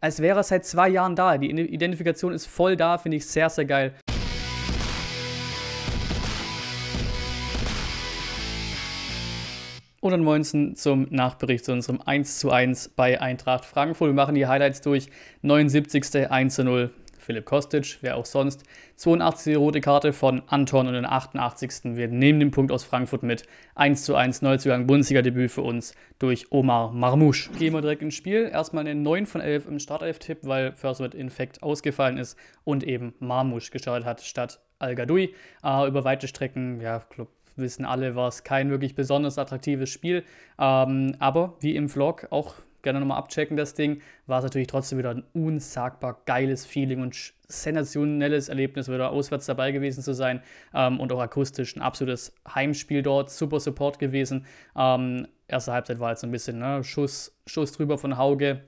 als wäre er seit zwei Jahren da. Die Identifikation ist voll da, finde ich sehr, sehr geil. Und dann 19 zum Nachbericht zu unserem 1 zu 1 bei Eintracht Frankfurt. Wir machen die Highlights durch. 79. 1 zu 0 Philipp Kostic, wer auch sonst. 82. rote Karte von Anton und den 88. Wir nehmen den Punkt aus Frankfurt mit. 1 zu 1 Neuzugang, Bundesliga-Debüt für uns durch Omar Marmouche. Gehen wir direkt ins Spiel. Erstmal eine 9 von 11 im Startelf-Tipp, weil First mit Infekt ausgefallen ist und eben Marmouche gestartet hat statt Al-Gadoui. Äh, über weite Strecken, ja, Club wissen alle, war es kein wirklich besonders attraktives Spiel. Ähm, aber wie im Vlog auch gerne nochmal abchecken, das Ding, war es natürlich trotzdem wieder ein unsagbar geiles Feeling und sensationelles Erlebnis, wieder auswärts dabei gewesen zu sein ähm, und auch akustisch ein absolutes Heimspiel dort, super Support gewesen. Ähm, erste Halbzeit war jetzt ein bisschen ne, Schuss, Schuss drüber von Hauge,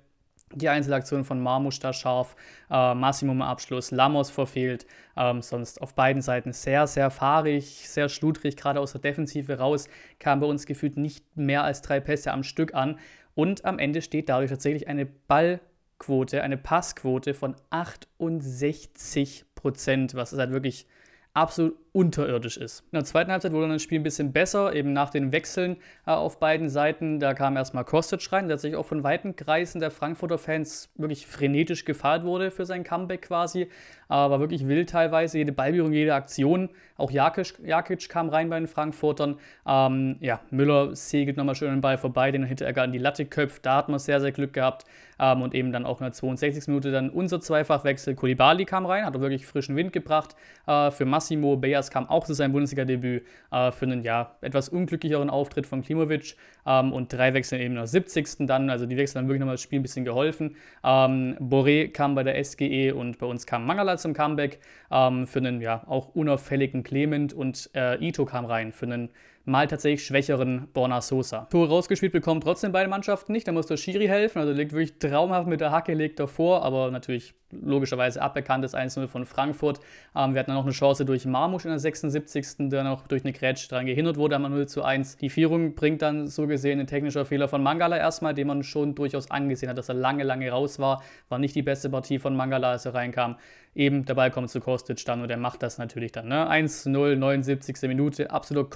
die Einzelaktion von Marmusch da scharf, äh, Massimo Abschluss, Lamos verfehlt, ähm, sonst auf beiden Seiten sehr, sehr fahrig, sehr schludrig, gerade aus der Defensive raus, kam bei uns gefühlt nicht mehr als drei Pässe am Stück an. Und am Ende steht dadurch tatsächlich eine Ballquote, eine Passquote von 68 Prozent, was ist halt wirklich absolut unterirdisch ist. In der zweiten Halbzeit wurde dann das Spiel ein bisschen besser, eben nach den Wechseln äh, auf beiden Seiten. Da kam erstmal Kostic rein, der sich auch von weiten Kreisen der Frankfurter Fans wirklich frenetisch gefeiert wurde für sein Comeback quasi. Äh, war wirklich wild teilweise, jede Ballberührung, jede Aktion. Auch Jakic, Jakic kam rein bei den Frankfurtern. Ähm, ja, Müller segelt nochmal schön den Ball vorbei, den Hinteregger an die Latte köpft. Da hat man sehr, sehr Glück gehabt. Ähm, und eben dann auch in der 62. Minute dann unser Zweifachwechsel. Kulibali kam rein, hat wirklich frischen Wind gebracht. Äh, für Massimo Beas Andreas kam auch zu seinem Bundesliga-Debüt äh, für einen ja, etwas unglücklicheren Auftritt von Klimovic ähm, und drei Wechsel eben nach 70. dann. Also die Wechsel haben wirklich nochmal das Spiel ein bisschen geholfen. Ähm, Boré kam bei der SGE und bei uns kam Mangala zum Comeback ähm, für einen ja auch unauffälligen Clement und äh, Ito kam rein für einen mal tatsächlich schwächeren Borna Sosa. Tore rausgespielt bekommen trotzdem beide Mannschaften nicht. Da muss der Schiri helfen. Also liegt wirklich traumhaft mit der Hacke, legt davor, aber natürlich logischerweise aberkanntes 1-0 von Frankfurt. Ähm, wir hatten dann noch eine Chance durch Marmusch in der 76. der noch durch eine Grätsch dran gehindert wurde, einmal 0 zu 1. Die Führung bringt dann so gesehen ein technischer Fehler von Mangala erstmal, den man schon durchaus angesehen hat, dass er lange, lange raus war. War nicht die beste Partie von Mangala, als er reinkam. Eben der Ball kommt zu Kostic dann und er macht das natürlich dann. Ne? 1-0, 79. Minute, absolut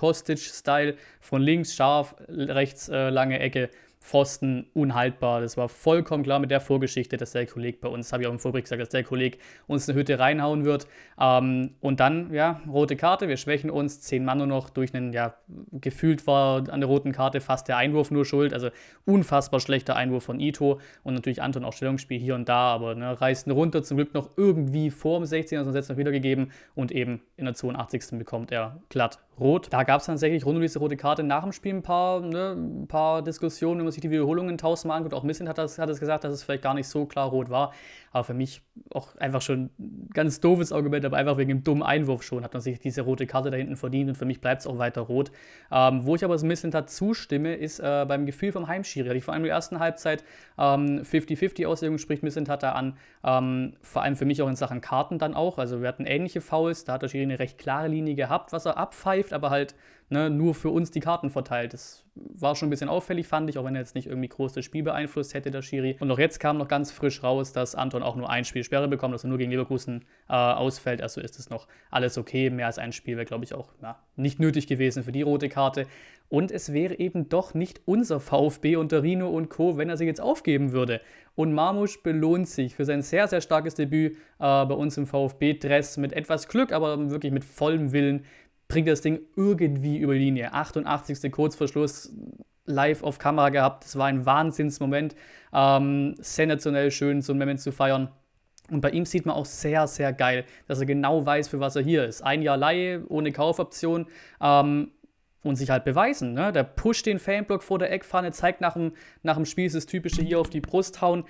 Kostic-Style. Von links scharf, rechts äh, lange Ecke. Pfosten unhaltbar. Das war vollkommen klar mit der Vorgeschichte, dass der Kollege bei uns, habe ich auch im Vorbericht gesagt, dass der Kollege uns eine Hütte reinhauen wird. Ähm, und dann, ja, rote Karte, wir schwächen uns, zehn Mann nur noch durch einen, ja, gefühlt war an der roten Karte fast der Einwurf nur schuld. Also unfassbar schlechter Einwurf von Ito und natürlich Anton auch Stellungsspiel hier und da, aber ne, reißt runter, zum Glück noch irgendwie vor dem 16er, sonst jetzt noch wiedergegeben und eben in der 82. bekommt er glatt rot. Da gab es tatsächlich rund um diese rote Karte nach dem Spiel ein paar, ne, ein paar Diskussionen, wenn man sich die Wiederholungen tausendmal anguckt. Auch Missint hat, das, hat es gesagt, dass es vielleicht gar nicht so klar rot war. Aber für mich auch einfach schon ein ganz doofes Argument, aber einfach wegen dem dummen Einwurf schon hat man sich diese rote Karte da hinten verdient und für mich bleibt es auch weiter rot. Ähm, wo ich aber so ein bisschen dazu stimme, ist äh, beim Gefühl vom Heimschiri. Hatte ich vor allem in der ersten Halbzeit 50-50 ähm, Auslegung, spricht Missint hat da an. Ähm, vor allem für mich auch in Sachen Karten dann auch. Also wir hatten ähnliche Fouls, da hat der Schiri eine recht klare Linie gehabt, was er abpfeift, aber halt ne, nur für uns die Karten verteilt. Das war schon ein bisschen auffällig, fand ich, auch wenn er jetzt nicht irgendwie groß das Spiel beeinflusst hätte, der Schiri. Und auch jetzt kam noch ganz frisch raus, dass Anton auch nur ein Spiel Sperre bekommt, dass er nur gegen Leverkusen äh, ausfällt. Also ist es noch alles okay. Mehr als ein Spiel wäre, glaube ich, auch ja, nicht nötig gewesen für die rote Karte. Und es wäre eben doch nicht unser VfB unter Rino und Co., wenn er sich jetzt aufgeben würde. Und Marmusch belohnt sich für sein sehr, sehr starkes Debüt äh, bei uns im VfB-Dress mit etwas Glück, aber wirklich mit vollem Willen bringt das Ding irgendwie über die Linie. 88. Kurzverschluss, live auf Kamera gehabt. Das war ein Wahnsinnsmoment. Ähm, sensationell schön, so einen Moment zu feiern. Und bei ihm sieht man auch sehr, sehr geil, dass er genau weiß, für was er hier ist. Ein Jahr Laie, ohne Kaufoption. Ähm, und sich halt beweisen. Ne? Der pusht den Fanblock vor der Eckpfanne, zeigt nach dem, nach dem Spiel das typische hier auf die Brust hauen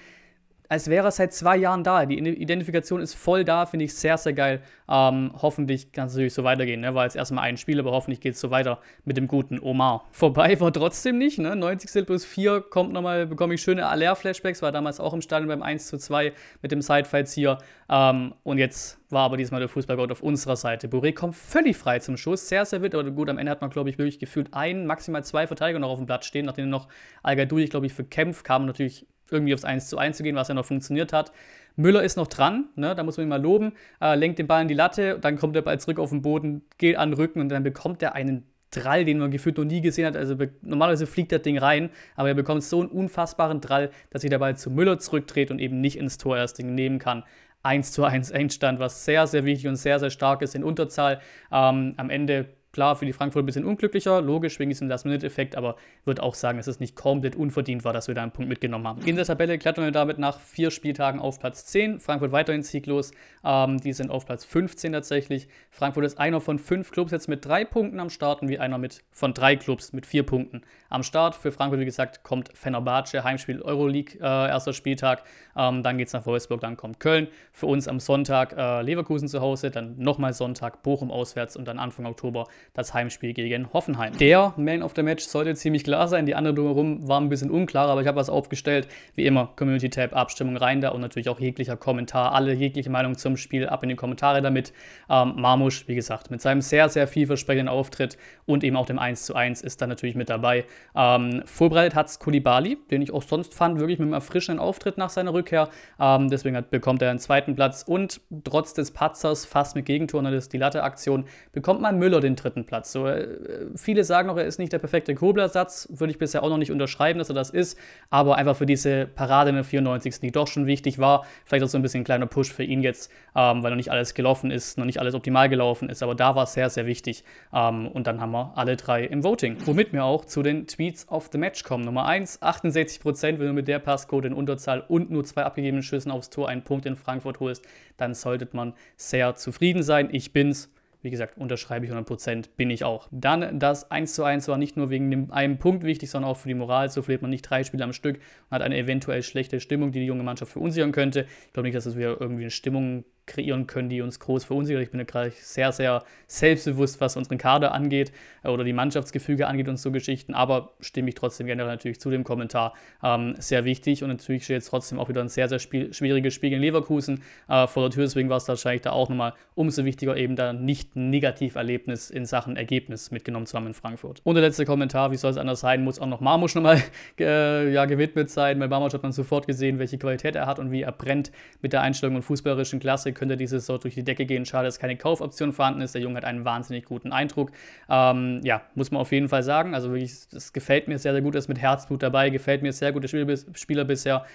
als wäre er seit zwei Jahren da. Die Identifikation ist voll da, finde ich sehr, sehr geil. Ähm, hoffentlich kann es natürlich so weitergehen, ne? war jetzt erstmal ein Spiel, aber hoffentlich geht es so weiter mit dem guten Omar. Vorbei war trotzdem nicht, ne? 90 plus 4 kommt nochmal, bekomme ich schöne Aller-Flashbacks, war damals auch im Stadion beim 1 zu 2 mit dem Sidefights hier. Ähm, und jetzt war aber diesmal der Fußballgott auf unserer Seite. Boré kommt völlig frei zum Schuss, sehr, sehr wild, aber gut, am Ende hat man, glaube ich, wirklich gefühlt ein, maximal zwei Verteidiger noch auf dem Platz stehen, nachdem noch Al-Gadoui, glaube ich, für Kempf kam natürlich irgendwie aufs 1 zu 1 zu gehen, was ja noch funktioniert hat. Müller ist noch dran, ne? da muss man ihn mal loben, äh, lenkt den Ball in die Latte, dann kommt der Ball zurück auf den Boden, geht an den Rücken und dann bekommt er einen Drall, den man gefühlt noch nie gesehen hat. Also normalerweise fliegt das Ding rein, aber er bekommt so einen unfassbaren Drall, dass sich der Ball zu Müller zurückdreht und eben nicht ins Tor erst nehmen kann. 1 zu 1 Endstand, was sehr, sehr wichtig und sehr, sehr stark ist in Unterzahl. Ähm, am Ende Klar, für die Frankfurt ein bisschen unglücklicher, logisch, wegen diesem Last-Minute-Effekt, aber würde auch sagen, dass es nicht komplett unverdient war, dass wir da einen Punkt mitgenommen haben. In der Tabelle klettern wir damit nach vier Spieltagen auf Platz 10. Frankfurt weiterhin sieglos. Ähm, die sind auf Platz 15 tatsächlich. Frankfurt ist einer von fünf Clubs jetzt mit drei Punkten am Start und wie einer mit, von drei Clubs mit vier Punkten am Start. Für Frankfurt, wie gesagt, kommt Fenerbahce, Heimspiel Euroleague, äh, erster Spieltag. Ähm, dann geht es nach Wolfsburg, dann kommt Köln. Für uns am Sonntag äh, Leverkusen zu Hause, dann nochmal Sonntag Bochum auswärts und dann Anfang Oktober das Heimspiel gegen Hoffenheim. Der Man of the Match sollte ziemlich klar sein, die anderen drumherum waren ein bisschen unklar, aber ich habe was aufgestellt. Wie immer, Community Tab, Abstimmung rein da und natürlich auch jeglicher Kommentar, alle jegliche Meinung zum Spiel ab in die Kommentare damit. Ähm, Marmusch, wie gesagt, mit seinem sehr, sehr vielversprechenden Auftritt und eben auch dem 1 zu 1 ist da natürlich mit dabei. Ähm, vorbereitet hat es Kulibali, den ich auch sonst fand, wirklich mit einem erfrischenden Auftritt nach seiner Rückkehr. Ähm, deswegen hat, bekommt er einen zweiten Platz und trotz des Patzers fast mit Gegentor, ist die Latte-Aktion, bekommt man Müller den dritten Platz. So, äh, viele sagen noch, er ist nicht der perfekte Kobler-Satz. Würde ich bisher auch noch nicht unterschreiben, dass er das ist. Aber einfach für diese Parade in der 94. die doch schon wichtig war. Vielleicht auch so ein bisschen ein kleiner Push für ihn jetzt, ähm, weil noch nicht alles gelaufen ist, noch nicht alles optimal gelaufen ist. Aber da war es sehr, sehr wichtig. Ähm, und dann haben wir alle drei im Voting. Womit wir auch zu den Tweets of the Match kommen. Nummer 1, 68%, wenn du mit der Passcode in Unterzahl und nur zwei abgegebenen Schüssen aufs Tor einen Punkt in Frankfurt holst, dann sollte man sehr zufrieden sein. Ich bin's. Wie gesagt, unterschreibe ich 100%, bin ich auch. Dann das 1 zu 1 war nicht nur wegen dem einen Punkt wichtig, sondern auch für die Moral. So verliert man nicht drei Spiele am Stück und hat eine eventuell schlechte Stimmung, die die junge Mannschaft verunsichern könnte. Ich glaube nicht, dass es wieder irgendwie eine Stimmung kreieren können, die uns groß verunsichern. Ich bin ja gerade sehr, sehr selbstbewusst, was unseren Kader angeht äh, oder die Mannschaftsgefüge angeht und so Geschichten, aber stimme ich trotzdem generell natürlich zu dem Kommentar. Ähm, sehr wichtig und natürlich steht jetzt trotzdem auch wieder ein sehr, sehr spiel schwieriges Spiel gegen Leverkusen äh, vor der Tür, deswegen war es wahrscheinlich da auch nochmal umso wichtiger, eben da nicht ein Negativerlebnis in Sachen Ergebnis mitgenommen zu haben in Frankfurt. Und der letzte Kommentar, wie soll es anders sein, muss auch noch Marmusch nochmal äh, ja, gewidmet sein. Bei Marmusch hat man sofort gesehen, welche Qualität er hat und wie er brennt mit der Einstellung und fußballerischen Klasse könnte diese Saison durch die Decke gehen. Schade, dass keine Kaufoption vorhanden ist. Der Junge hat einen wahnsinnig guten Eindruck. Ähm, ja, muss man auf jeden Fall sagen. Also wirklich, das gefällt mir sehr, sehr gut. Er ist mit Herzblut dabei. Gefällt mir sehr gut, der Spieler, Spieler bisher.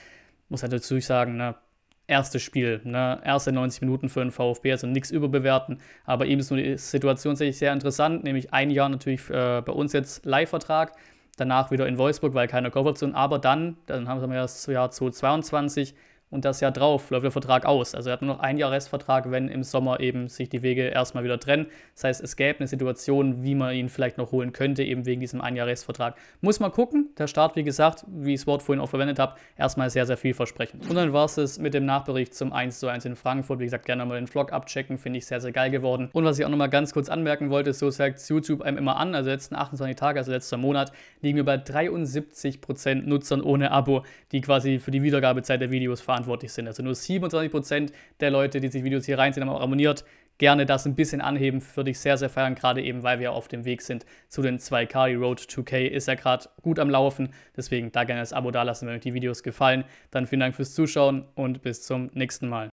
Muss halt dazu sagen, ne, erstes Spiel, ne? erste 90 Minuten für den VfB, also nichts überbewerten. Aber eben ist nur die Situation sehr interessant, nämlich ein Jahr natürlich äh, bei uns jetzt Leihvertrag, danach wieder in Wolfsburg, weil keine Kaufoption, aber dann, dann haben wir das Jahr 2022 und das Jahr drauf läuft der Vertrag aus. Also er hat nur noch ein Jahr Restvertrag, wenn im Sommer eben sich die Wege erstmal wieder trennen. Das heißt, es gäbe eine Situation, wie man ihn vielleicht noch holen könnte, eben wegen diesem ein Jahr Restvertrag. Muss man gucken. Der Start, wie gesagt, wie ich das Wort vorhin auch verwendet habe, erstmal sehr, sehr vielversprechend. Und dann war es es mit dem Nachbericht zum 1 zu 1 in Frankfurt. Wie gesagt, gerne mal den Vlog abchecken, finde ich sehr, sehr geil geworden. Und was ich auch nochmal ganz kurz anmerken wollte, so sagt YouTube einem immer an, also letzten 28 Tage, also letzter Monat, liegen wir bei 73% Nutzern ohne Abo, die quasi für die Wiedergabezeit der Videos verantwortlich verantwortlich sind. Also nur 27% der Leute, die sich Videos hier reinziehen, haben auch abonniert. Gerne das ein bisschen anheben, würde ich sehr, sehr feiern, gerade eben, weil wir auf dem Weg sind zu den 2K. Die Road 2K ist ja gerade gut am Laufen, deswegen da gerne das Abo dalassen, wenn euch die Videos gefallen. Dann vielen Dank fürs Zuschauen und bis zum nächsten Mal.